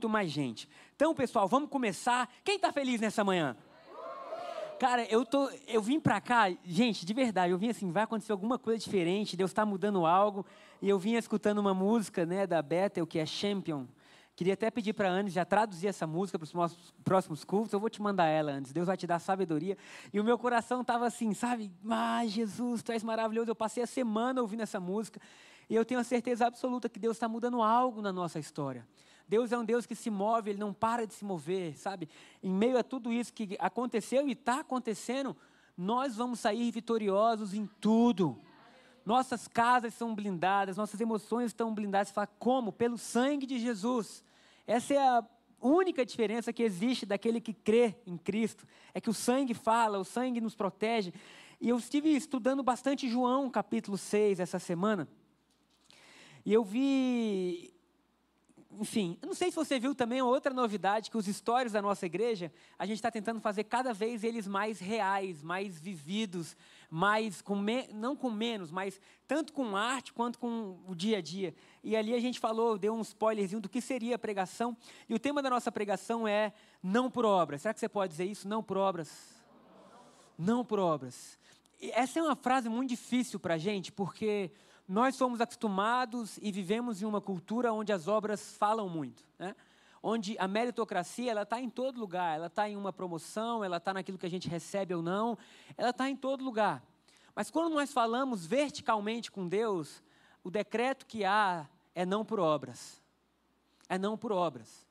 muito mais gente. Então, pessoal, vamos começar. Quem está feliz nessa manhã? Cara, eu, tô, eu vim pra cá, gente, de verdade, eu vim assim, vai acontecer alguma coisa diferente, Deus está mudando algo, e eu vim escutando uma música, né, da Bethel, que é Champion. Queria até pedir para a Anne já traduzir essa música para os próximos cultos, eu vou te mandar ela antes, Deus vai te dar sabedoria. E o meu coração estava assim, sabe, ah, Jesus, Tu és maravilhoso, eu passei a semana ouvindo essa música, e eu tenho a certeza absoluta que Deus está mudando algo na nossa história. Deus é um Deus que se move, Ele não para de se mover, sabe? Em meio a tudo isso que aconteceu e está acontecendo, nós vamos sair vitoriosos em tudo. Nossas casas são blindadas, nossas emoções estão blindadas. Você fala, como? Pelo sangue de Jesus. Essa é a única diferença que existe daquele que crê em Cristo. É que o sangue fala, o sangue nos protege. E eu estive estudando bastante João, capítulo 6, essa semana. E eu vi enfim, não sei se você viu também outra novidade, que os stories da nossa igreja, a gente está tentando fazer cada vez eles mais reais, mais vividos, mais com me, não com menos, mas tanto com arte quanto com o dia a dia. E ali a gente falou, deu um spoilerzinho do que seria a pregação. E o tema da nossa pregação é não por obras. Será que você pode dizer isso? Não por obras. Não por obras. E essa é uma frase muito difícil para a gente, porque nós somos acostumados e vivemos em uma cultura onde as obras falam muito, né? onde a meritocracia ela está em todo lugar, ela está em uma promoção, ela está naquilo que a gente recebe ou não, ela está em todo lugar. Mas quando nós falamos verticalmente com Deus, o decreto que há é não por obras. É não por obras.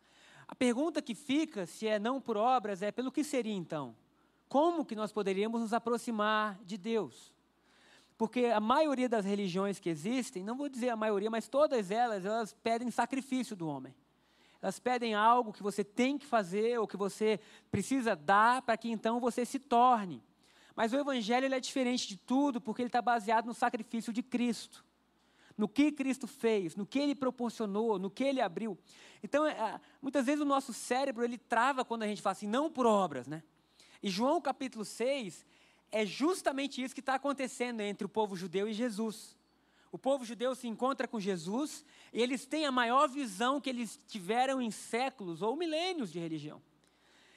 A pergunta que fica, se é não por obras, é pelo que seria então? Como que nós poderíamos nos aproximar de Deus? Porque a maioria das religiões que existem, não vou dizer a maioria, mas todas elas, elas pedem sacrifício do homem. Elas pedem algo que você tem que fazer ou que você precisa dar para que então você se torne. Mas o Evangelho é diferente de tudo porque ele está baseado no sacrifício de Cristo. No que Cristo fez, no que Ele proporcionou, no que Ele abriu. Então, é, muitas vezes o nosso cérebro ele trava quando a gente fala assim, não por obras, né? E João capítulo 6, é justamente isso que está acontecendo entre o povo judeu e Jesus. O povo judeu se encontra com Jesus e eles têm a maior visão que eles tiveram em séculos ou milênios de religião.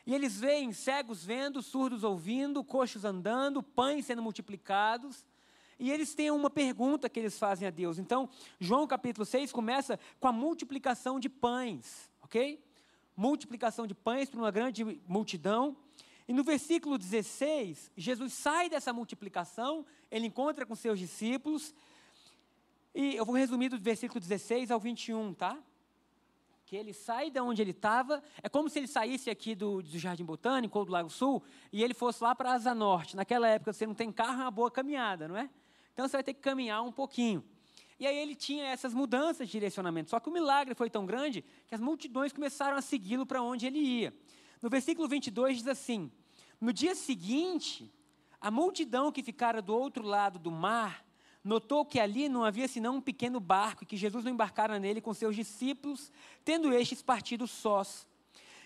E eles veem cegos vendo, surdos ouvindo, coxos andando, pães sendo multiplicados. E eles têm uma pergunta que eles fazem a Deus. Então, João capítulo 6 começa com a multiplicação de pães, ok? Multiplicação de pães para uma grande multidão. E no versículo 16, Jesus sai dessa multiplicação, ele encontra com seus discípulos, e eu vou resumir do versículo 16 ao 21, tá? Que ele sai de onde ele estava, é como se ele saísse aqui do, do, Jardim Botânico ou do Lago Sul, e ele fosse lá para a Asa Norte. Naquela época você não tem carro, é uma boa caminhada, não é? Então você vai ter que caminhar um pouquinho. E aí ele tinha essas mudanças de direcionamento. Só que o milagre foi tão grande que as multidões começaram a segui-lo para onde ele ia. No versículo 22 diz assim: No dia seguinte, a multidão que ficara do outro lado do mar notou que ali não havia senão um pequeno barco e que Jesus não embarcara nele com seus discípulos, tendo estes partido sós.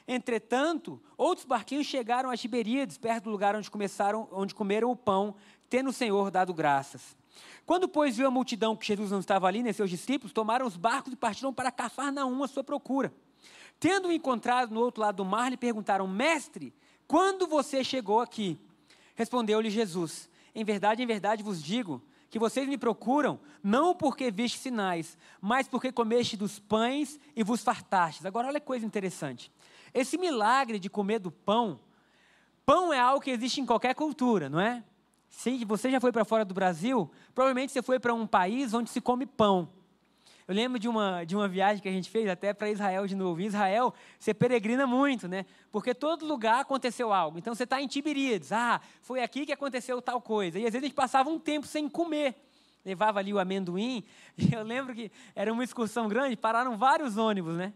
Entretanto, outros barquinhos chegaram a Tiberíades, perto do lugar onde, começaram, onde comeram o pão, tendo o Senhor dado graças. Quando, pois, viu a multidão que Jesus não estava ali, nem seus discípulos, tomaram os barcos e partiram para Cafarnaum à sua procura. Tendo-o encontrado no outro lado do mar, lhe perguntaram: Mestre, quando você chegou aqui? Respondeu-lhe Jesus: Em verdade, em verdade vos digo que vocês me procuram não porque viste sinais, mas porque comeste dos pães e vos fartastes. Agora, olha que coisa interessante. Esse milagre de comer do pão, pão é algo que existe em qualquer cultura, não é? Se você já foi para fora do Brasil, provavelmente você foi para um país onde se come pão. Eu lembro de uma, de uma viagem que a gente fez até para Israel de novo. Em Israel, você peregrina muito, né? Porque todo lugar aconteceu algo. Então você está em Tiberíades. Ah, foi aqui que aconteceu tal coisa. E às vezes a gente passava um tempo sem comer. Levava ali o amendoim. E eu lembro que era uma excursão grande, pararam vários ônibus, né?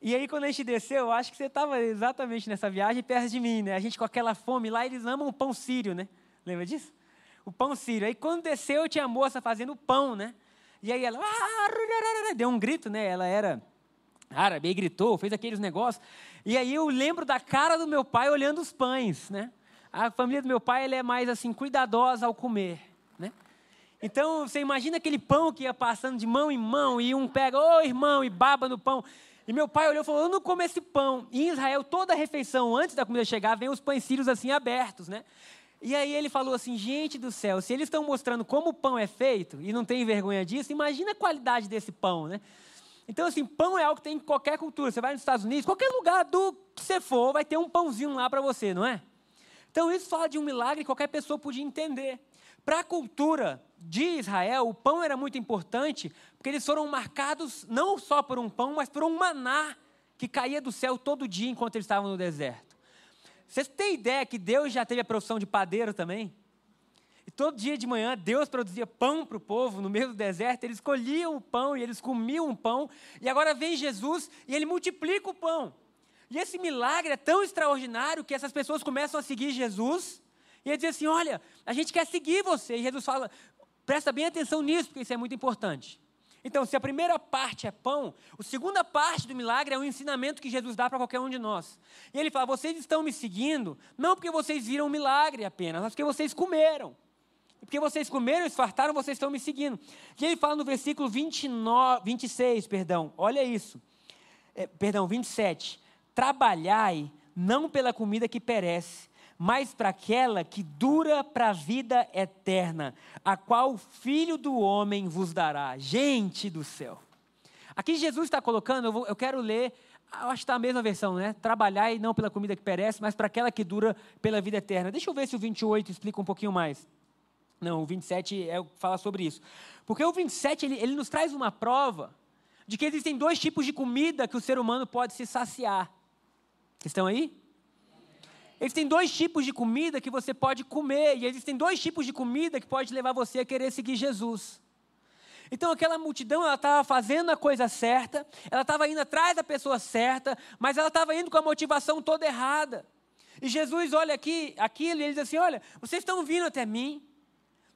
E aí, quando a gente desceu, eu acho que você estava exatamente nessa viagem perto de mim, né? A gente com aquela fome lá, eles amam o pão sírio, né? Lembra disso? O pão sírio. Aí, quando desceu, tinha a moça fazendo pão, né? E aí ela ah, deu um grito, né? Ela era árabe, e gritou, fez aqueles negócios. E aí eu lembro da cara do meu pai olhando os pães, né? A família do meu pai ela é mais assim cuidadosa ao comer, né? Então você imagina aquele pão que ia passando de mão em mão e um pega, ô oh, irmão, e baba no pão. E meu pai olhou e falou: Eu não como esse pão. E em Israel, toda refeição, antes da comida chegar, vem os pães sírios assim abertos, né? E aí ele falou assim: Gente do céu, se eles estão mostrando como o pão é feito e não tem vergonha disso, imagina a qualidade desse pão, né? Então, assim, pão é algo que tem em qualquer cultura. Você vai nos Estados Unidos, qualquer lugar do que você for, vai ter um pãozinho lá para você, não é? Então, isso fala de um milagre que qualquer pessoa podia entender. Para a cultura de Israel, o pão era muito importante, porque eles foram marcados não só por um pão, mas por um maná que caía do céu todo dia enquanto eles estavam no deserto. Vocês têm ideia que Deus já teve a profissão de padeiro também? E todo dia de manhã Deus produzia pão para o povo no meio do deserto, eles colhiam o pão e eles comiam o pão, e agora vem Jesus e ele multiplica o pão. E esse milagre é tão extraordinário que essas pessoas começam a seguir Jesus, e ele diz assim: Olha, a gente quer seguir você. E Jesus fala: Presta bem atenção nisso, porque isso é muito importante. Então, se a primeira parte é pão, a segunda parte do milagre é um ensinamento que Jesus dá para qualquer um de nós. E ele fala: Vocês estão me seguindo, não porque vocês viram um milagre apenas, mas porque vocês comeram. E porque vocês comeram e fartaram, vocês estão me seguindo. E ele fala no versículo 29, 26, perdão, olha isso. É, perdão, 27. Trabalhai não pela comida que perece, mas para aquela que dura para a vida eterna, a qual o Filho do Homem vos dará. Gente do céu. Aqui Jesus está colocando, eu, vou, eu quero ler, eu acho que está a mesma versão, né? Trabalhar e não pela comida que perece, mas para aquela que dura pela vida eterna. Deixa eu ver se o 28 explica um pouquinho mais. Não, o 27 é, fala sobre isso. Porque o 27 ele, ele nos traz uma prova de que existem dois tipos de comida que o ser humano pode se saciar. Estão aí? Existem dois tipos de comida que você pode comer, e existem dois tipos de comida que pode levar você a querer seguir Jesus. Então aquela multidão, ela estava fazendo a coisa certa, ela estava indo atrás da pessoa certa, mas ela estava indo com a motivação toda errada. E Jesus olha aqui, aquilo, e ele diz assim: Olha, vocês estão vindo até mim,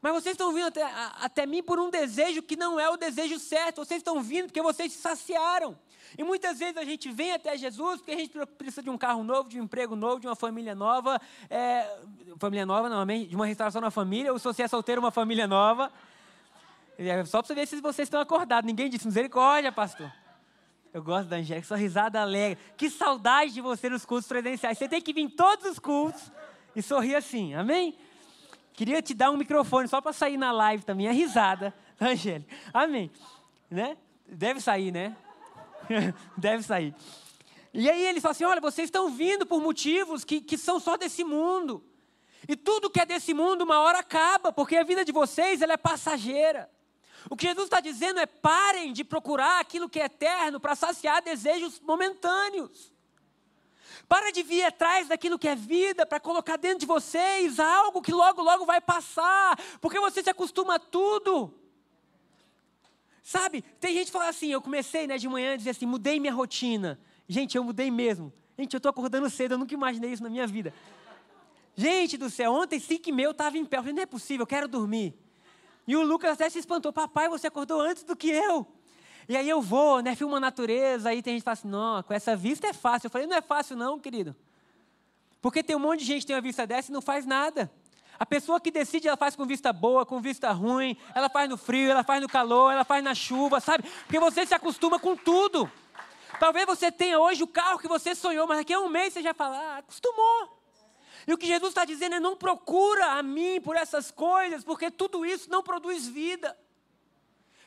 mas vocês estão vindo até, até mim por um desejo que não é o desejo certo. Vocês estão vindo porque vocês se saciaram. E muitas vezes a gente vem até Jesus porque a gente precisa de um carro novo, de um emprego novo, de uma família nova. É, família nova, amém? De uma restauração na família, ou se você é solteiro, uma família nova. É só para você ver se vocês estão acordados. Ninguém disse misericórdia, pastor. Eu gosto da Angélica, sua risada alegre. Que saudade de você nos cultos presenciais. Você tem que vir em todos os cultos e sorrir assim, amém? Queria te dar um microfone só para sair na live também, a risada, Angélica. Amém. Né? Deve sair, né? Deve sair. E aí ele fala assim: olha, vocês estão vindo por motivos que, que são só desse mundo. E tudo que é desse mundo, uma hora acaba, porque a vida de vocês ela é passageira. O que Jesus está dizendo é: parem de procurar aquilo que é eterno para saciar desejos momentâneos. Para de vir atrás daquilo que é vida, para colocar dentro de vocês algo que logo, logo vai passar, porque você se acostuma a tudo. Sabe, tem gente que fala assim, eu comecei né, de manhã a dizer assim, mudei minha rotina. Gente, eu mudei mesmo. Gente, eu estou acordando cedo, eu nunca imaginei isso na minha vida. Gente do céu, ontem, cinco e meia, eu estava em pé. Eu falei, não é possível, eu quero dormir. E o Lucas até se espantou, papai, você acordou antes do que eu. E aí eu vou, né, filmo a natureza, aí tem gente que fala assim, não, com essa vista é fácil. Eu falei, não é fácil não, querido. Porque tem um monte de gente que tem uma vista dessa e não faz nada. A pessoa que decide, ela faz com vista boa, com vista ruim, ela faz no frio, ela faz no calor, ela faz na chuva, sabe? Porque você se acostuma com tudo. Talvez você tenha hoje o carro que você sonhou, mas daqui a um mês você já fala, ah, acostumou. E o que Jesus está dizendo é: não procura a mim por essas coisas, porque tudo isso não produz vida.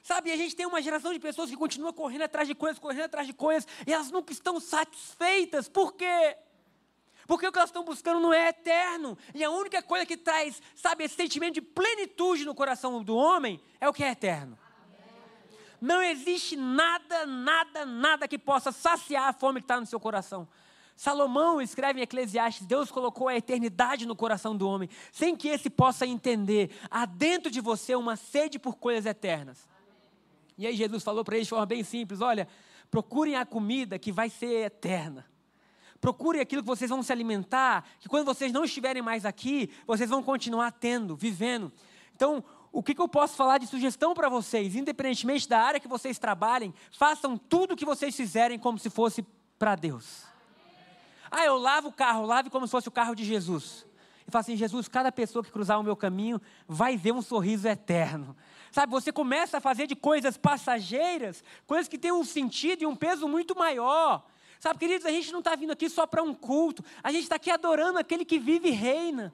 Sabe, a gente tem uma geração de pessoas que continua correndo atrás de coisas, correndo atrás de coisas, e elas nunca estão satisfeitas. Por quê? Porque o que elas estão buscando não é eterno. E a única coisa que traz, sabe, esse sentimento de plenitude no coração do homem é o que é eterno. Não existe nada, nada, nada que possa saciar a fome que está no seu coração. Salomão escreve em Eclesiastes: Deus colocou a eternidade no coração do homem, sem que esse possa entender. Há dentro de você uma sede por coisas eternas. E aí Jesus falou para eles de forma bem simples: olha, procurem a comida que vai ser eterna. Procurem aquilo que vocês vão se alimentar, que quando vocês não estiverem mais aqui, vocês vão continuar tendo, vivendo. Então, o que, que eu posso falar de sugestão para vocês? Independentemente da área que vocês trabalhem, façam tudo o que vocês fizerem como se fosse para Deus. Ah, eu lavo o carro, lave como se fosse o carro de Jesus. e fala assim: Jesus, cada pessoa que cruzar o meu caminho vai ver um sorriso eterno. Sabe, você começa a fazer de coisas passageiras, coisas que têm um sentido e um peso muito maior. Sabe, queridos, a gente não está vindo aqui só para um culto, a gente está aqui adorando aquele que vive e reina.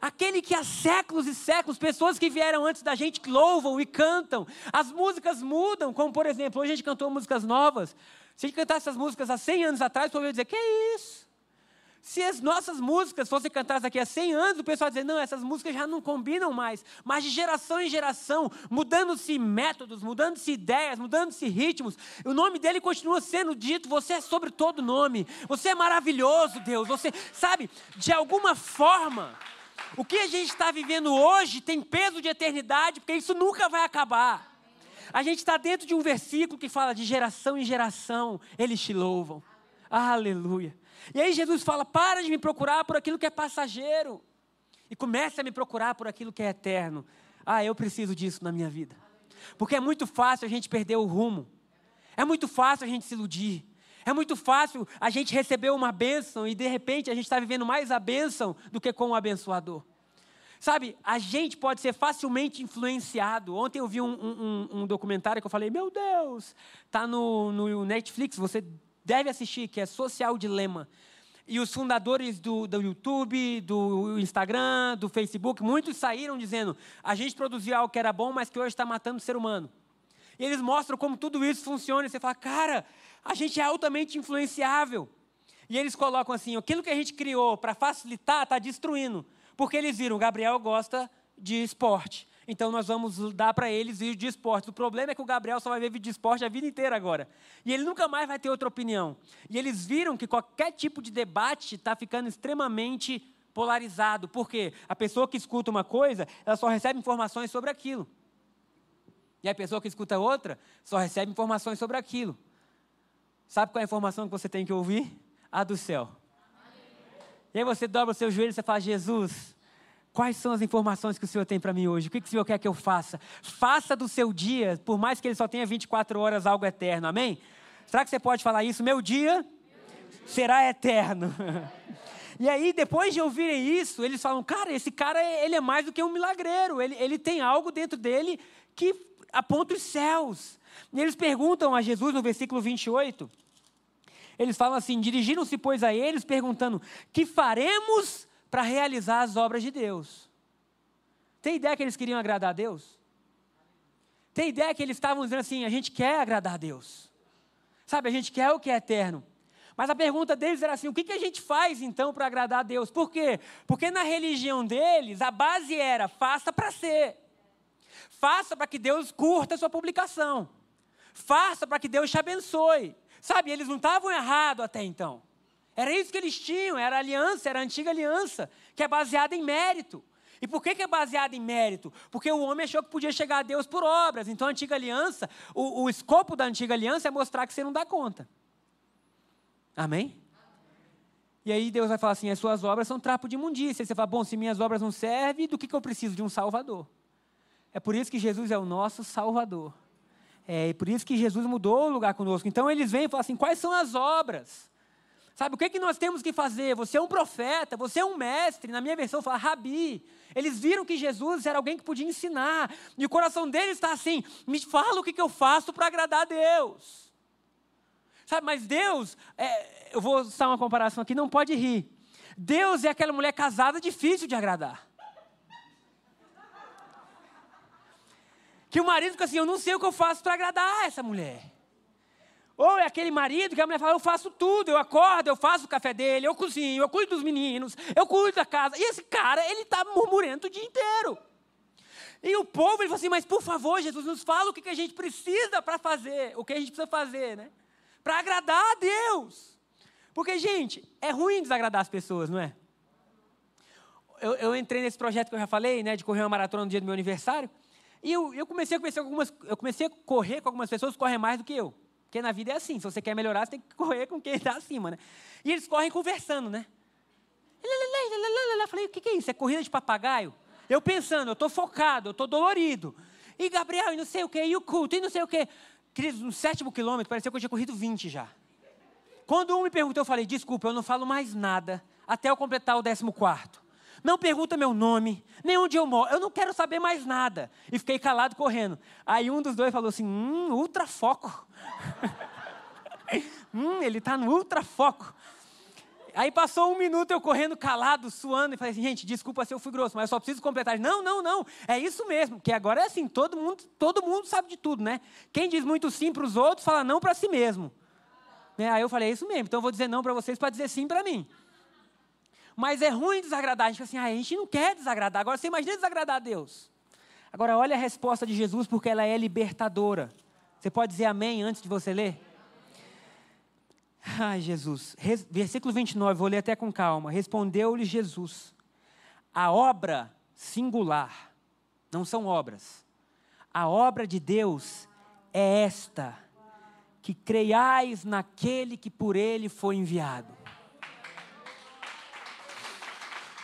Aquele que há séculos e séculos, pessoas que vieram antes da gente louvam e cantam. As músicas mudam, como por exemplo, hoje a gente cantou músicas novas. Se a gente cantasse essas músicas há 100 anos atrás, o povo ia dizer: Que é isso? Se as nossas músicas fossem cantadas daqui a 100 anos, o pessoal ia dizer, não, essas músicas já não combinam mais. Mas de geração em geração, mudando-se métodos, mudando-se ideias, mudando-se ritmos, o nome dele continua sendo dito, você é sobre todo nome. Você é maravilhoso, Deus. Você, sabe, de alguma forma, o que a gente está vivendo hoje tem peso de eternidade, porque isso nunca vai acabar. A gente está dentro de um versículo que fala de geração em geração, eles te louvam. Aleluia. E aí Jesus fala: para de me procurar por aquilo que é passageiro. E comece a me procurar por aquilo que é eterno. Ah, eu preciso disso na minha vida. Porque é muito fácil a gente perder o rumo. É muito fácil a gente se iludir. É muito fácil a gente receber uma bênção e de repente a gente está vivendo mais a bênção do que com o abençoador. Sabe, a gente pode ser facilmente influenciado. Ontem eu vi um, um, um documentário que eu falei, meu Deus, está no, no Netflix, você deve assistir, que é Social Dilema. E os fundadores do, do YouTube, do Instagram, do Facebook, muitos saíram dizendo: a gente produziu algo que era bom, mas que hoje está matando o ser humano. E eles mostram como tudo isso funciona. E você fala, cara, a gente é altamente influenciável. E eles colocam assim: aquilo que a gente criou para facilitar está destruindo. Porque eles viram, Gabriel gosta de esporte. Então nós vamos dar para eles vídeo de esporte. O problema é que o Gabriel só vai ver vídeo de esporte a vida inteira agora. E ele nunca mais vai ter outra opinião. E eles viram que qualquer tipo de debate está ficando extremamente polarizado. Por quê? A pessoa que escuta uma coisa, ela só recebe informações sobre aquilo. E a pessoa que escuta outra, só recebe informações sobre aquilo. Sabe qual é a informação que você tem que ouvir? A do céu. E aí você dobra o seu joelho e você fala, Jesus, Quais são as informações que o Senhor tem para mim hoje? O que, que o Senhor quer que eu faça? Faça do seu dia, por mais que ele só tenha 24 horas, algo eterno. Amém? Será que você pode falar isso? Meu dia será eterno. E aí, depois de ouvirem isso, eles falam: Cara, esse cara ele é mais do que um milagreiro. Ele, ele tem algo dentro dele que aponta os céus. E eles perguntam a Jesus no versículo 28. Eles falam assim: Dirigiram-se, pois, a eles, perguntando: Que faremos para realizar as obras de Deus. Tem ideia que eles queriam agradar a Deus? Tem ideia que eles estavam dizendo assim: a gente quer agradar a Deus. Sabe, a gente quer o que é eterno. Mas a pergunta deles era assim: o que, que a gente faz então para agradar a Deus? Por quê? Porque na religião deles, a base era: faça para ser. Faça para que Deus curta a sua publicação. Faça para que Deus te abençoe. Sabe, eles não estavam errados até então. Era isso que eles tinham, era a aliança, era a antiga aliança, que é baseada em mérito. E por que, que é baseada em mérito? Porque o homem achou que podia chegar a Deus por obras. Então a antiga aliança, o, o escopo da antiga aliança é mostrar que você não dá conta. Amém? E aí Deus vai falar assim: as suas obras são trapo de imundícia. E você fala, bom, se minhas obras não servem, do que, que eu preciso? De um Salvador. É por isso que Jesus é o nosso Salvador. É por isso que Jesus mudou o lugar conosco. Então eles vêm e falam assim: quais são as obras? Sabe, o que, é que nós temos que fazer? Você é um profeta, você é um mestre. Na minha versão fala rabi. Eles viram que Jesus era alguém que podia ensinar. E o coração deles está assim: me fala o que, que eu faço para agradar a Deus. Sabe, mas Deus, é, eu vou usar uma comparação aqui, não pode rir. Deus é aquela mulher casada difícil de agradar. Que o marido fica assim: eu não sei o que eu faço para agradar essa mulher. Ou é aquele marido que a mulher fala, eu faço tudo, eu acordo, eu faço o café dele, eu cozinho, eu cuido dos meninos, eu cuido da casa. E esse cara, ele está murmurando o dia inteiro. E o povo, ele fala assim, mas por favor, Jesus, nos fala o que, que a gente precisa para fazer, o que a gente precisa fazer, né? Para agradar a Deus. Porque, gente, é ruim desagradar as pessoas, não é? Eu, eu, entrei nesse projeto que eu já falei, né, de correr uma maratona no dia do meu aniversário, e eu, eu comecei a algumas, eu comecei a correr com algumas pessoas que correm mais do que eu. Porque na vida é assim, se você quer melhorar, você tem que correr com quem está acima, né? E eles correm conversando, né? Falei, o que, é isso? É corrida de papagaio? Eu pensando, eu estou focado, eu estou dolorido. E Gabriel, e não sei o que, e o culto, e não sei o que. Queridos, no sétimo quilômetro, parecia que eu tinha corrido 20 já. Quando um me perguntou, eu falei, desculpa, eu não falo mais nada até eu completar o décimo quarto. Não pergunta meu nome, nem onde eu moro. Eu não quero saber mais nada. E fiquei calado correndo. Aí um dos dois falou assim: hum, ultrafoco. hum, ele está no ultrafoco. Aí passou um minuto eu correndo calado, suando, e falei assim, gente, desculpa se eu fui grosso, mas eu só preciso completar. Não, não, não, é isso mesmo, que agora é assim, todo mundo, todo mundo sabe de tudo, né? Quem diz muito sim para os outros, fala não para si mesmo. Né? Aí eu falei, é isso mesmo, então eu vou dizer não para vocês para dizer sim para mim. Mas é ruim desagradar, a gente fala assim, ah, a gente não quer desagradar. Agora você imagina desagradar a Deus. Agora olha a resposta de Jesus, porque ela é libertadora. Você pode dizer amém antes de você ler? Ai, Jesus. Versículo 29, vou ler até com calma. Respondeu-lhe Jesus: A obra singular, não são obras. A obra de Deus é esta: que creiais naquele que por ele foi enviado.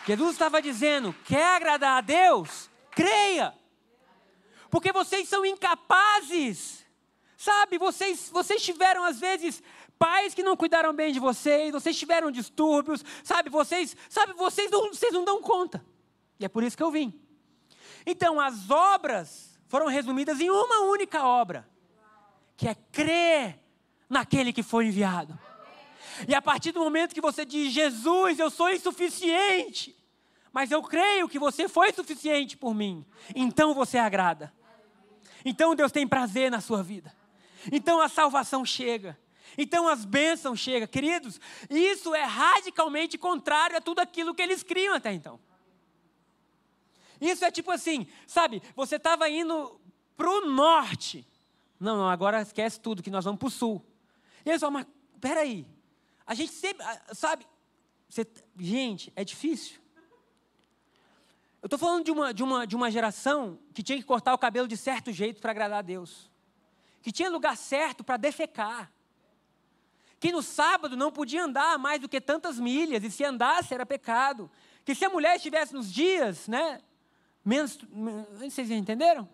Jesus estava dizendo: quer agradar a Deus? Creia. Porque vocês são incapazes. Sabe, vocês, vocês tiveram às vezes pais que não cuidaram bem de vocês, vocês tiveram distúrbios, sabe, vocês, sabe, vocês não, vocês não dão conta. E é por isso que eu vim. Então, as obras foram resumidas em uma única obra, que é crer naquele que foi enviado. E a partir do momento que você diz, Jesus, eu sou insuficiente, mas eu creio que você foi suficiente por mim, então você agrada. Então Deus tem prazer na sua vida. Então a salvação chega. Então as bênçãos chegam. Queridos, isso é radicalmente contrário a tudo aquilo que eles criam até então. Isso é tipo assim, sabe, você estava indo para o norte. Não, não, agora esquece tudo, que nós vamos para o sul. E eles falam, mas peraí, a gente sempre, sabe, você, gente, é difícil. Eu estou falando de uma, de, uma, de uma geração que tinha que cortar o cabelo de certo jeito para agradar a Deus. Que tinha lugar certo para defecar que no sábado não podia andar mais do que tantas milhas, e se andasse era pecado. Que se a mulher estivesse nos dias, né? Menos, vocês entenderam?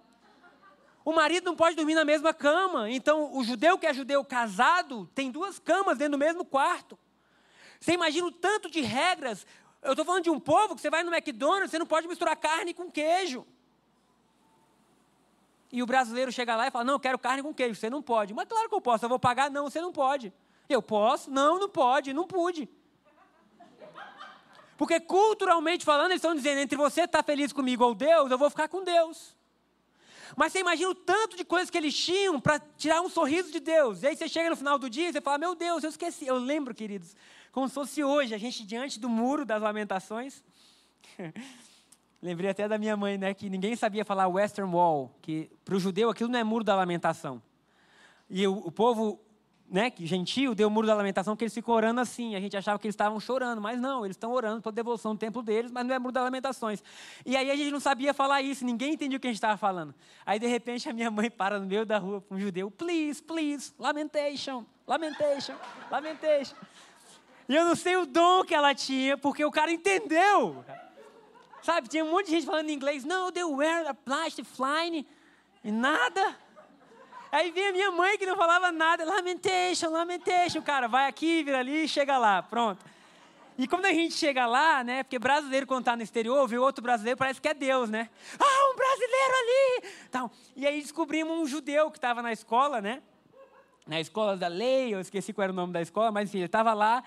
O marido não pode dormir na mesma cama. Então, o judeu que é judeu casado tem duas camas dentro do mesmo quarto. Você imagina o tanto de regras. Eu estou falando de um povo que você vai no McDonald's, você não pode misturar carne com queijo. E o brasileiro chega lá e fala: Não, eu quero carne com queijo. Você não pode. Mas claro que eu posso, eu vou pagar. Não, você não pode. Eu posso? Não, não pode, não pude. Porque culturalmente falando, eles estão dizendo: entre você estar tá feliz comigo ou Deus, eu vou ficar com Deus. Mas você imagina o tanto de coisas que eles tinham para tirar um sorriso de Deus. E aí você chega no final do dia e você fala: Meu Deus, eu esqueci. Eu lembro, queridos, como se fosse hoje, a gente diante do muro das lamentações. Lembrei até da minha mãe, né? Que ninguém sabia falar Western Wall, que para o judeu aquilo não é muro da lamentação. E o, o povo né, gentil, deu o muro da lamentação, que eles ficam orando assim. A gente achava que eles estavam chorando, mas não, eles estão orando pela devolução do templo deles, mas não é muro das lamentações. E aí a gente não sabia falar isso, ninguém entendia o que a gente estava falando. Aí de repente a minha mãe para no meio da rua com um judeu, please, please, lamentation, lamentation, lamentation. E eu não sei o dom que ela tinha, porque o cara entendeu. Sabe, tinha um monte de gente falando em inglês, não, they wear a plastic flying, e nada. Aí vinha minha mãe que não falava nada, lamentation, lamentation, cara, vai aqui, vira ali, chega lá, pronto. E quando a gente chega lá, né, porque brasileiro quando está no exterior, vê outro brasileiro, parece que é Deus, né? Ah, um brasileiro ali! Então, e aí descobrimos um judeu que estava na escola, né? Na escola da lei, eu esqueci qual era o nome da escola, mas enfim, ele estava lá.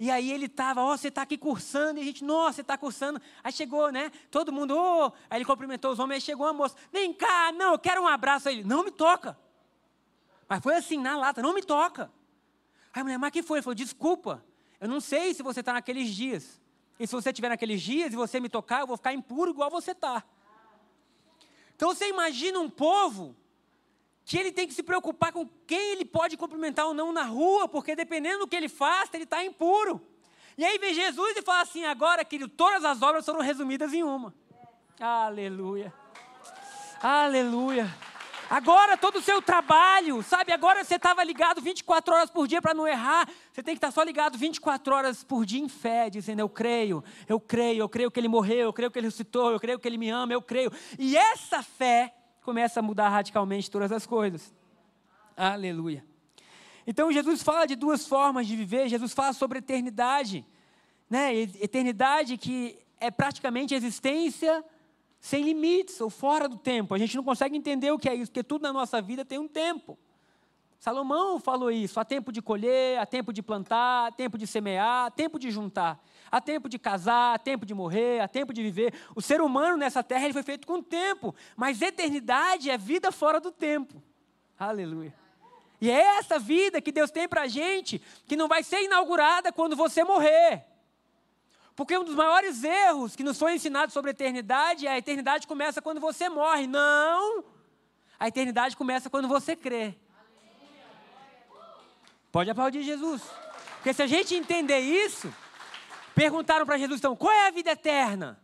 E aí ele estava, ó, oh, você está aqui cursando, e a gente, nossa, você está cursando. Aí chegou, né? Todo mundo, ô, oh! aí ele cumprimentou os homens, aí chegou uma moça, vem cá, não, eu quero um abraço. Aí ele, não me toca. Mas foi assim, na lata, não me toca. Aí a mulher, mas que foi? Ele falou, desculpa, eu não sei se você está naqueles dias. E se você estiver naqueles dias e você me tocar, eu vou ficar impuro igual você está. Então você imagina um povo que ele tem que se preocupar com quem ele pode cumprimentar ou não na rua, porque dependendo do que ele faça, ele está impuro. E aí vem Jesus e fala assim: agora, querido, todas as obras foram resumidas em uma. Aleluia. Aleluia. Agora todo o seu trabalho, sabe? Agora você estava ligado 24 horas por dia para não errar. Você tem que estar tá só ligado 24 horas por dia em fé, dizendo: Eu creio, eu creio, eu creio que ele morreu, eu creio que ele ressuscitou, eu creio que ele me ama, eu creio. E essa fé começa a mudar radicalmente todas as coisas. Aleluia. Então Jesus fala de duas formas de viver. Jesus fala sobre eternidade, né? Eternidade que é praticamente existência sem limites ou fora do tempo. A gente não consegue entender o que é isso, porque tudo na nossa vida tem um tempo. Salomão falou isso: há tempo de colher, há tempo de plantar, há tempo de semear, há tempo de juntar, há tempo de casar, há tempo de morrer, há tempo de viver. O ser humano nessa terra ele foi feito com tempo, mas eternidade é vida fora do tempo. Aleluia. E é essa vida que Deus tem para a gente, que não vai ser inaugurada quando você morrer. Porque um dos maiores erros que nos foi ensinado sobre a eternidade é a eternidade começa quando você morre. Não! A eternidade começa quando você crê. Pode aplaudir Jesus. Porque se a gente entender isso, perguntaram para Jesus então, qual é a vida eterna?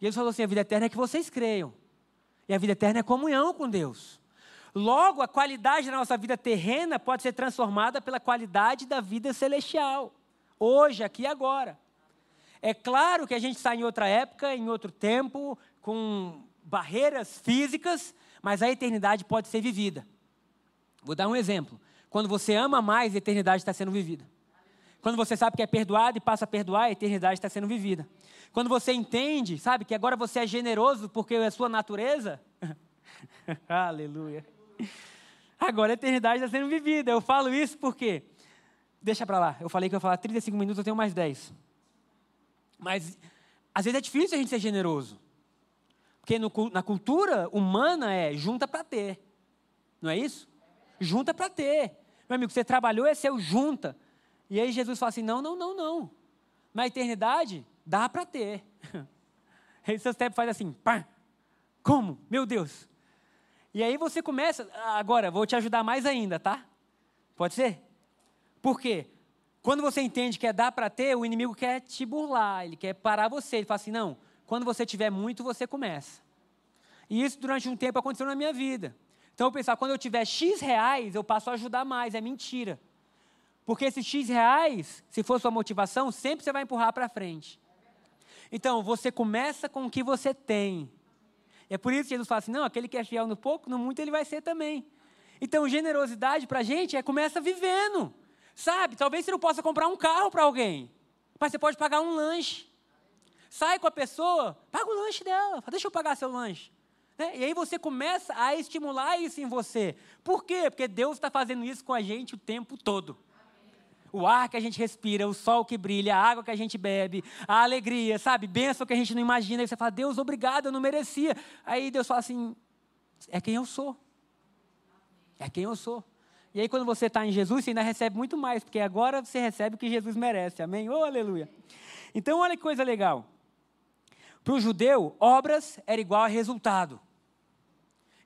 Jesus falou assim: a vida eterna é que vocês creiam. E a vida eterna é comunhão com Deus. Logo, a qualidade da nossa vida terrena pode ser transformada pela qualidade da vida celestial. Hoje, aqui e agora. É claro que a gente está em outra época, em outro tempo, com barreiras físicas, mas a eternidade pode ser vivida. Vou dar um exemplo. Quando você ama mais, a eternidade está sendo vivida. Quando você sabe que é perdoado e passa a perdoar, a eternidade está sendo vivida. Quando você entende, sabe, que agora você é generoso porque é sua natureza. Aleluia. Agora a eternidade está sendo vivida. Eu falo isso porque. Deixa para lá. Eu falei que eu ia falar 35 minutos, eu tenho mais 10. Mas às vezes é difícil a gente ser generoso. Porque no, na cultura humana é junta para ter. Não é isso? Junta para ter. Meu amigo, você trabalhou, é seu junta. E aí Jesus fala assim: não, não, não, não. Na eternidade, dá para ter. Aí seu tempo faz assim, pá. Como? Meu Deus. E aí você começa, agora, vou te ajudar mais ainda, tá? Pode ser? Por quê? Quando você entende que é dar para ter, o inimigo quer te burlar, ele quer parar você. Ele fala assim: não, quando você tiver muito, você começa. E isso durante um tempo aconteceu na minha vida. Então eu pensava, quando eu tiver X reais, eu passo a ajudar mais. É mentira. Porque esses X reais, se for sua motivação, sempre você vai empurrar para frente. Então, você começa com o que você tem. É por isso que Jesus fala assim: não, aquele que é fiel no pouco, no muito ele vai ser também. Então, generosidade para a gente é começa vivendo. Sabe? Talvez você não possa comprar um carro para alguém, mas você pode pagar um lanche. Sai com a pessoa, paga o lanche dela, deixa eu pagar seu lanche. Né? E aí você começa a estimular isso em você. Por quê? Porque Deus está fazendo isso com a gente o tempo todo. O ar que a gente respira, o sol que brilha, a água que a gente bebe, a alegria, sabe? Bênção que a gente não imagina. E você fala, Deus, obrigado, eu não merecia. Aí Deus fala assim: é quem eu sou. É quem eu sou. E aí, quando você está em Jesus, você ainda recebe muito mais, porque agora você recebe o que Jesus merece. Amém? Oh, aleluia. Então, olha que coisa legal. Para o judeu, obras era igual a resultado.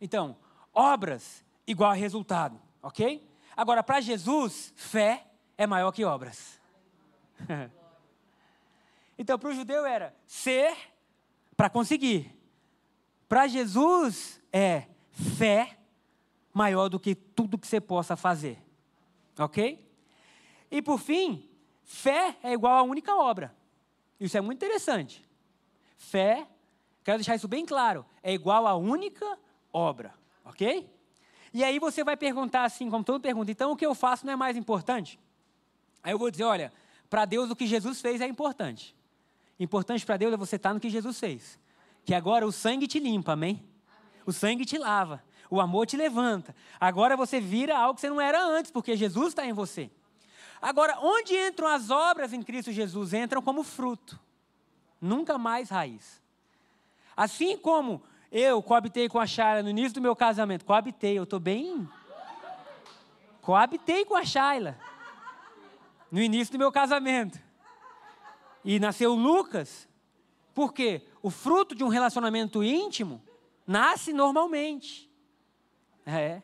Então, obras igual a resultado, ok? Agora, para Jesus, fé é maior que obras. então, para o judeu era ser para conseguir. Para Jesus é fé maior do que tudo que você possa fazer. Ok? E por fim, fé é igual a única obra. Isso é muito interessante. Fé, quero deixar isso bem claro, é igual a única obra, ok? E aí você vai perguntar assim, como todo pergunta, então o que eu faço não é mais importante? Aí eu vou dizer, olha, para Deus o que Jesus fez é importante. Importante para Deus é você estar no que Jesus fez. Que agora o sangue te limpa, amém? amém? O sangue te lava, o amor te levanta. Agora você vira algo que você não era antes, porque Jesus está em você. Agora, onde entram as obras em Cristo Jesus? Entram como fruto, nunca mais raiz. Assim como eu coabitei com a Shayla no início do meu casamento. Coabitei, eu estou bem. Coabitei com a Shayla no início do meu casamento. E nasceu Lucas. Por quê? O fruto de um relacionamento íntimo nasce normalmente. É.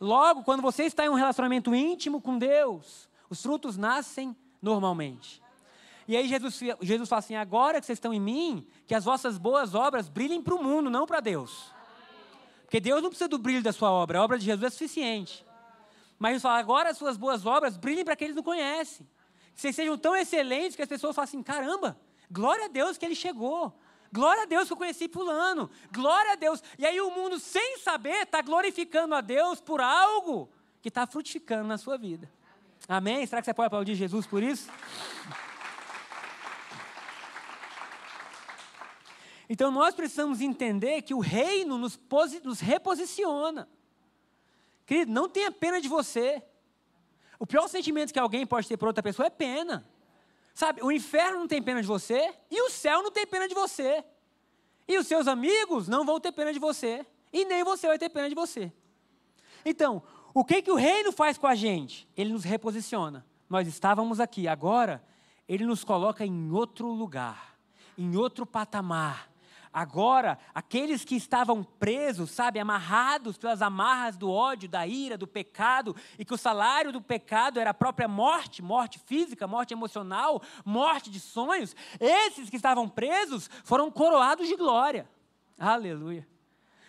Logo, quando você está em um relacionamento íntimo com Deus, os frutos nascem normalmente. E aí Jesus, Jesus fala assim: agora que vocês estão em mim, que as vossas boas obras brilhem para o mundo, não para Deus. Porque Deus não precisa do brilho da sua obra, a obra de Jesus é suficiente. Mas Jesus fala: agora as suas boas obras brilhem para aqueles que não conhecem. Que vocês sejam tão excelentes que as pessoas falam assim: caramba, glória a Deus que ele chegou. Glória a Deus que eu conheci Fulano. Glória a Deus. E aí o mundo, sem saber, está glorificando a Deus por algo que está frutificando na sua vida. Amém? Será que você pode aplaudir Jesus por isso? Então nós precisamos entender que o reino nos, nos reposiciona. Querido, não tenha pena de você. O pior sentimento que alguém pode ter por outra pessoa é pena. Sabe, o inferno não tem pena de você e o céu não tem pena de você. E os seus amigos não vão ter pena de você e nem você vai ter pena de você. Então, o que que o reino faz com a gente? Ele nos reposiciona. Nós estávamos aqui, agora ele nos coloca em outro lugar, em outro patamar. Agora, aqueles que estavam presos, sabe, amarrados pelas amarras do ódio, da ira, do pecado, e que o salário do pecado era a própria morte, morte física, morte emocional, morte de sonhos, esses que estavam presos foram coroados de glória. Aleluia.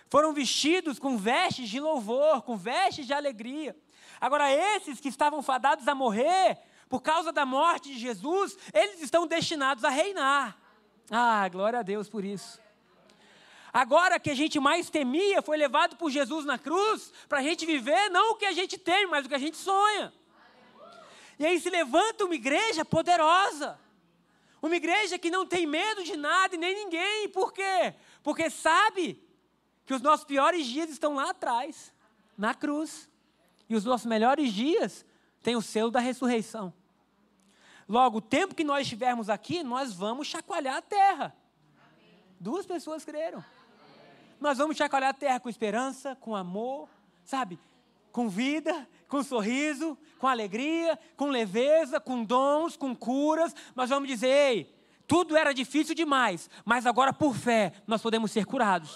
Foram vestidos com vestes de louvor, com vestes de alegria. Agora, esses que estavam fadados a morrer, por causa da morte de Jesus, eles estão destinados a reinar. Ah, glória a Deus por isso. Agora que a gente mais temia foi levado por Jesus na cruz, para a gente viver não o que a gente teme, mas o que a gente sonha. E aí se levanta uma igreja poderosa. Uma igreja que não tem medo de nada e nem ninguém. Por quê? Porque sabe que os nossos piores dias estão lá atrás, na cruz. E os nossos melhores dias têm o selo da ressurreição. Logo, o tempo que nós estivermos aqui, nós vamos chacoalhar a terra. Duas pessoas creram. Nós vamos chacoalhar a terra com esperança, com amor, sabe? Com vida, com sorriso, com alegria, com leveza, com dons, com curas. Nós vamos dizer: ei, tudo era difícil demais, mas agora por fé nós podemos ser curados.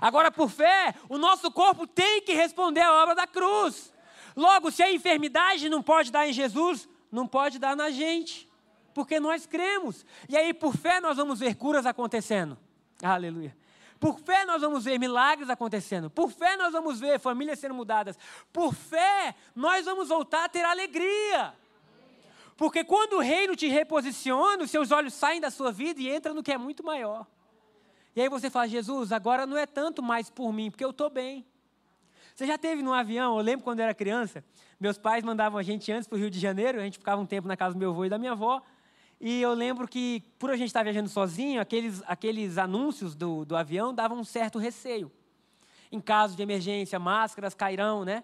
Agora por fé, o nosso corpo tem que responder à obra da cruz. Logo, se a enfermidade não pode dar em Jesus, não pode dar na gente, porque nós cremos. E aí, por fé, nós vamos ver curas acontecendo. Aleluia. Por fé nós vamos ver milagres acontecendo. Por fé nós vamos ver famílias sendo mudadas. Por fé nós vamos voltar a ter alegria. Porque quando o reino te reposiciona, os seus olhos saem da sua vida e entram no que é muito maior. E aí você fala, Jesus, agora não é tanto mais por mim, porque eu estou bem. Você já teve num avião, eu lembro quando eu era criança, meus pais mandavam a gente antes para o Rio de Janeiro, a gente ficava um tempo na casa do meu avô e da minha avó, e eu lembro que, por a gente estar viajando sozinho, aqueles, aqueles anúncios do, do avião davam um certo receio. Em caso de emergência, máscaras cairão, né?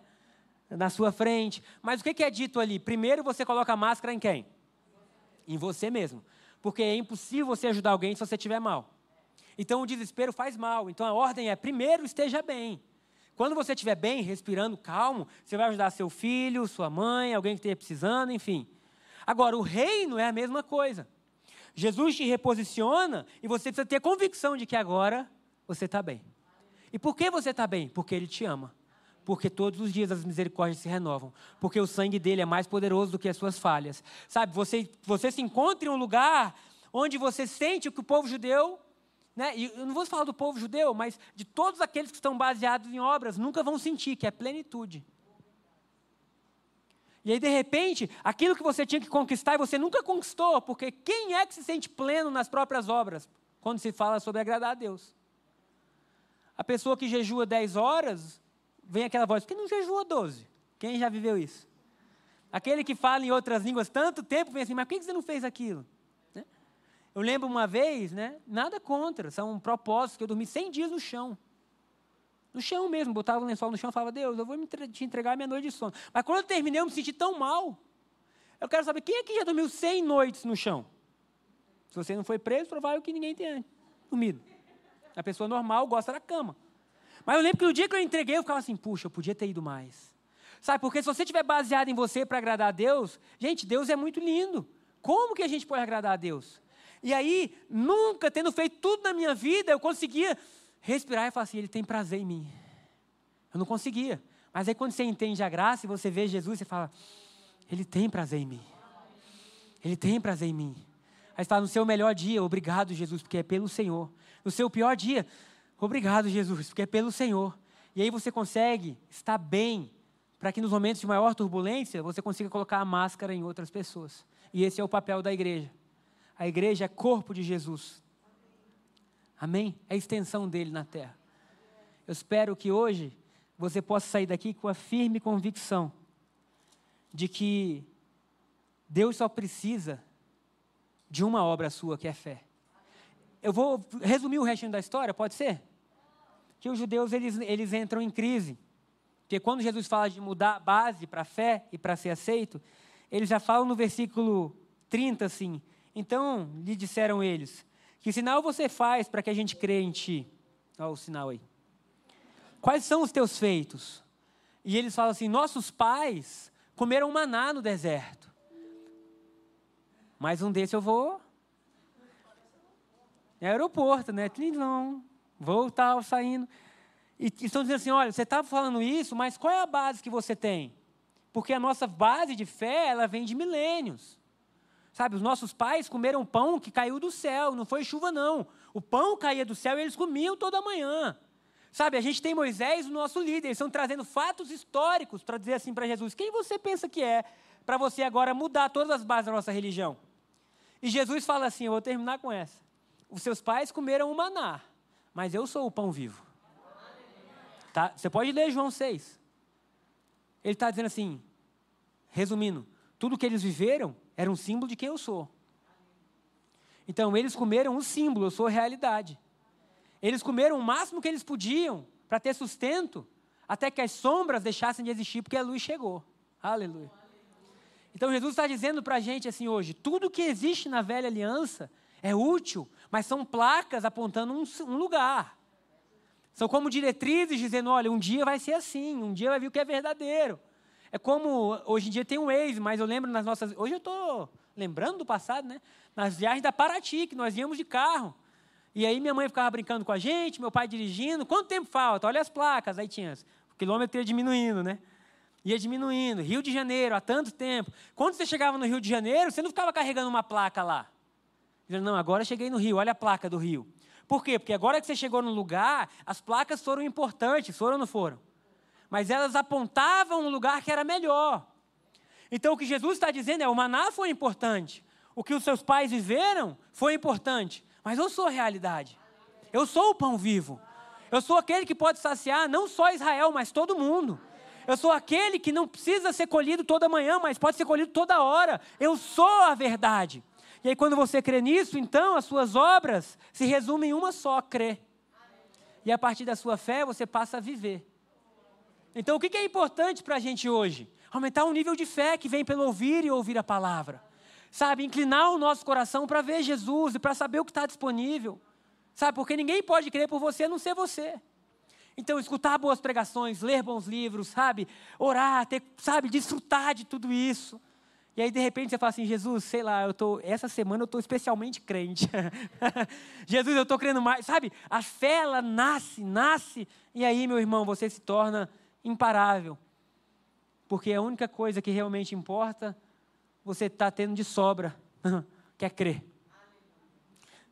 Na sua frente. Mas o que é dito ali? Primeiro você coloca a máscara em quem? Em você mesmo. Porque é impossível você ajudar alguém se você estiver mal. Então o desespero faz mal. Então a ordem é: primeiro esteja bem. Quando você estiver bem, respirando calmo, você vai ajudar seu filho, sua mãe, alguém que esteja precisando, enfim. Agora, o reino é a mesma coisa. Jesus te reposiciona e você precisa ter convicção de que agora você está bem. E por que você está bem? Porque Ele te ama. Porque todos os dias as misericórdias se renovam. Porque o sangue dele é mais poderoso do que as suas falhas. Sabe, você, você se encontra em um lugar onde você sente o que o povo judeu, né? e eu não vou falar do povo judeu, mas de todos aqueles que estão baseados em obras, nunca vão sentir, que é plenitude. E aí, de repente, aquilo que você tinha que conquistar e você nunca conquistou, porque quem é que se sente pleno nas próprias obras quando se fala sobre agradar a Deus? A pessoa que jejua 10 horas, vem aquela voz, por que não jejua 12? Quem já viveu isso? Aquele que fala em outras línguas tanto tempo, vem assim, mas por que você não fez aquilo? Né? Eu lembro uma vez, né, nada contra, são propósitos que eu dormi 100 dias no chão. No chão mesmo, botava o lençol no chão e falava, Deus, eu vou te entregar a minha noite de sono. Mas quando eu terminei, eu me senti tão mal. Eu quero saber, quem aqui já dormiu 100 noites no chão? Se você não foi preso, provável que ninguém tenha dormido. A pessoa normal gosta da cama. Mas eu lembro que no dia que eu entreguei, eu ficava assim, puxa, eu podia ter ido mais. Sabe, porque se você estiver baseado em você para agradar a Deus, gente, Deus é muito lindo. Como que a gente pode agradar a Deus? E aí, nunca tendo feito tudo na minha vida, eu conseguia respirar e falar assim: Ele tem prazer em mim. Eu não conseguia. Mas aí quando você entende a graça e você vê Jesus, você fala: Ele tem prazer em mim. Ele tem prazer em mim. Aí fala: No seu melhor dia, obrigado, Jesus, porque é pelo Senhor. No seu pior dia, obrigado, Jesus, porque é pelo Senhor. E aí você consegue estar bem, para que nos momentos de maior turbulência você consiga colocar a máscara em outras pessoas. E esse é o papel da igreja. A igreja é corpo de Jesus. Amém? É a extensão dele na terra. Eu espero que hoje você possa sair daqui com a firme convicção de que Deus só precisa de uma obra sua, que é fé. eu vou resumir o restinho da história, pode ser? Que os judeus eles, eles entram em crise. Porque quando Jesus fala de mudar a base para a fé e para ser aceito, eles já falam no versículo 30 assim: Então lhe disseram eles: Que sinal você faz para que a gente crê em ti? Olha o sinal aí. Quais são os teus feitos? E eles falam assim: Nossos pais comeram maná no deserto. Mais um desse eu vou. É aeroporto, né? Não, vou tal, saindo. E estão dizendo assim: olha, você está falando isso, mas qual é a base que você tem? Porque a nossa base de fé, ela vem de milênios. Sabe, os nossos pais comeram pão que caiu do céu, não foi chuva, não. O pão caía do céu e eles comiam toda manhã. Sabe, a gente tem Moisés, o nosso líder, eles estão trazendo fatos históricos para dizer assim para Jesus: quem você pensa que é para você agora mudar todas as bases da nossa religião? E Jesus fala assim: eu vou terminar com essa. Os seus pais comeram o maná, mas eu sou o pão vivo. Tá? Você pode ler João 6. Ele está dizendo assim, resumindo, tudo que eles viveram era um símbolo de quem eu sou. Então, eles comeram um símbolo, eu sou realidade. Eles comeram o máximo que eles podiam para ter sustento, até que as sombras deixassem de existir, porque a luz chegou. Aleluia. Então, Jesus está dizendo para a gente assim hoje: tudo que existe na velha aliança é útil, mas são placas apontando um, um lugar. São como diretrizes dizendo: olha, um dia vai ser assim, um dia vai vir o que é verdadeiro. É como hoje em dia tem um Waze, mas eu lembro nas nossas. Hoje eu estou lembrando do passado, né? Nas viagens da Paraty, que nós íamos de carro. E aí minha mãe ficava brincando com a gente, meu pai dirigindo. Quanto tempo falta? Olha as placas. Aí tinha. O quilômetro ia diminuindo, né? Ia diminuindo. Rio de Janeiro, há tanto tempo. Quando você chegava no Rio de Janeiro, você não ficava carregando uma placa lá. Dizendo, não, agora cheguei no Rio, olha a placa do Rio. Por quê? Porque agora que você chegou no lugar, as placas foram importantes, foram ou não foram? Mas elas apontavam um lugar que era melhor. Então o que Jesus está dizendo é: o maná foi importante, o que os seus pais viveram foi importante, mas eu sou a realidade. Eu sou o pão vivo. Eu sou aquele que pode saciar não só Israel, mas todo mundo. Eu sou aquele que não precisa ser colhido toda manhã, mas pode ser colhido toda hora. Eu sou a verdade. E aí, quando você crê nisso, então as suas obras se resumem em uma só: crer. E a partir da sua fé, você passa a viver. Então, o que é importante para a gente hoje? Aumentar o nível de fé que vem pelo ouvir e ouvir a palavra. Sabe, inclinar o nosso coração para ver Jesus e para saber o que está disponível. Sabe, porque ninguém pode crer por você a não ser você. Então, escutar boas pregações, ler bons livros, sabe, orar, ter, sabe, desfrutar de tudo isso. E aí, de repente, você fala assim: Jesus, sei lá, eu tô, essa semana eu estou especialmente crente. Jesus, eu estou crendo mais. Sabe, a fé, ela nasce, nasce. E aí, meu irmão, você se torna imparável. Porque a única coisa que realmente importa, você está tendo de sobra, que é crer.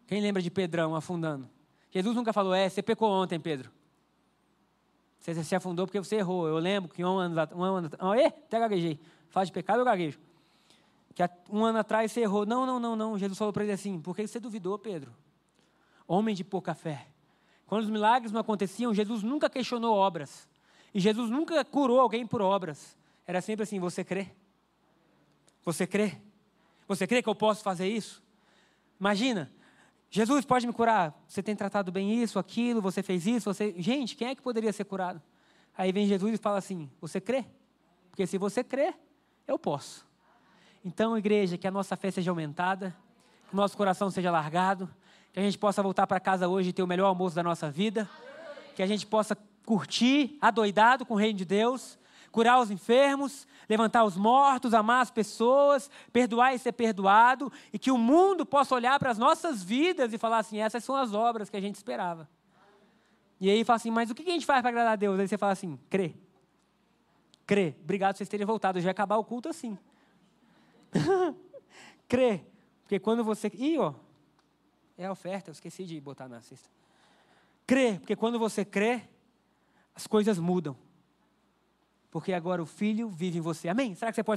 Quem lembra de Pedrão afundando? Jesus nunca falou: É, você pecou ontem, Pedro. Você se afundou porque você errou. Eu lembro que um ano, um ano, oh, até gaguejei. Faz de pecado, eu gaguejo que um ano atrás você errou. Não, não, não, não. Jesus falou para ele assim: por que você duvidou, Pedro? Homem de pouca fé. Quando os milagres não aconteciam, Jesus nunca questionou obras. E Jesus nunca curou alguém por obras. Era sempre assim: você crê? Você crê? Você crê que eu posso fazer isso? Imagina, Jesus pode me curar. Você tem tratado bem isso, aquilo, você fez isso, você. Gente, quem é que poderia ser curado? Aí vem Jesus e fala assim: Você crê? Porque se você crê, eu posso. Então, igreja, que a nossa fé seja aumentada, que o nosso coração seja largado, que a gente possa voltar para casa hoje e ter o melhor almoço da nossa vida, que a gente possa curtir, adoidado com o reino de Deus, curar os enfermos, levantar os mortos, amar as pessoas, perdoar e ser perdoado, e que o mundo possa olhar para as nossas vidas e falar assim: essas são as obras que a gente esperava. E aí fala assim: mas o que a gente faz para agradar a Deus? Aí você fala assim: crê. Crê. Obrigado por vocês terem voltado. Eu já ia acabar o culto assim. Crê. Porque quando você. Ih, ó. É a oferta, eu esqueci de botar na cesta. Crê, porque quando você crê, as coisas mudam. Porque agora o Filho vive em você. Amém? Será que você pode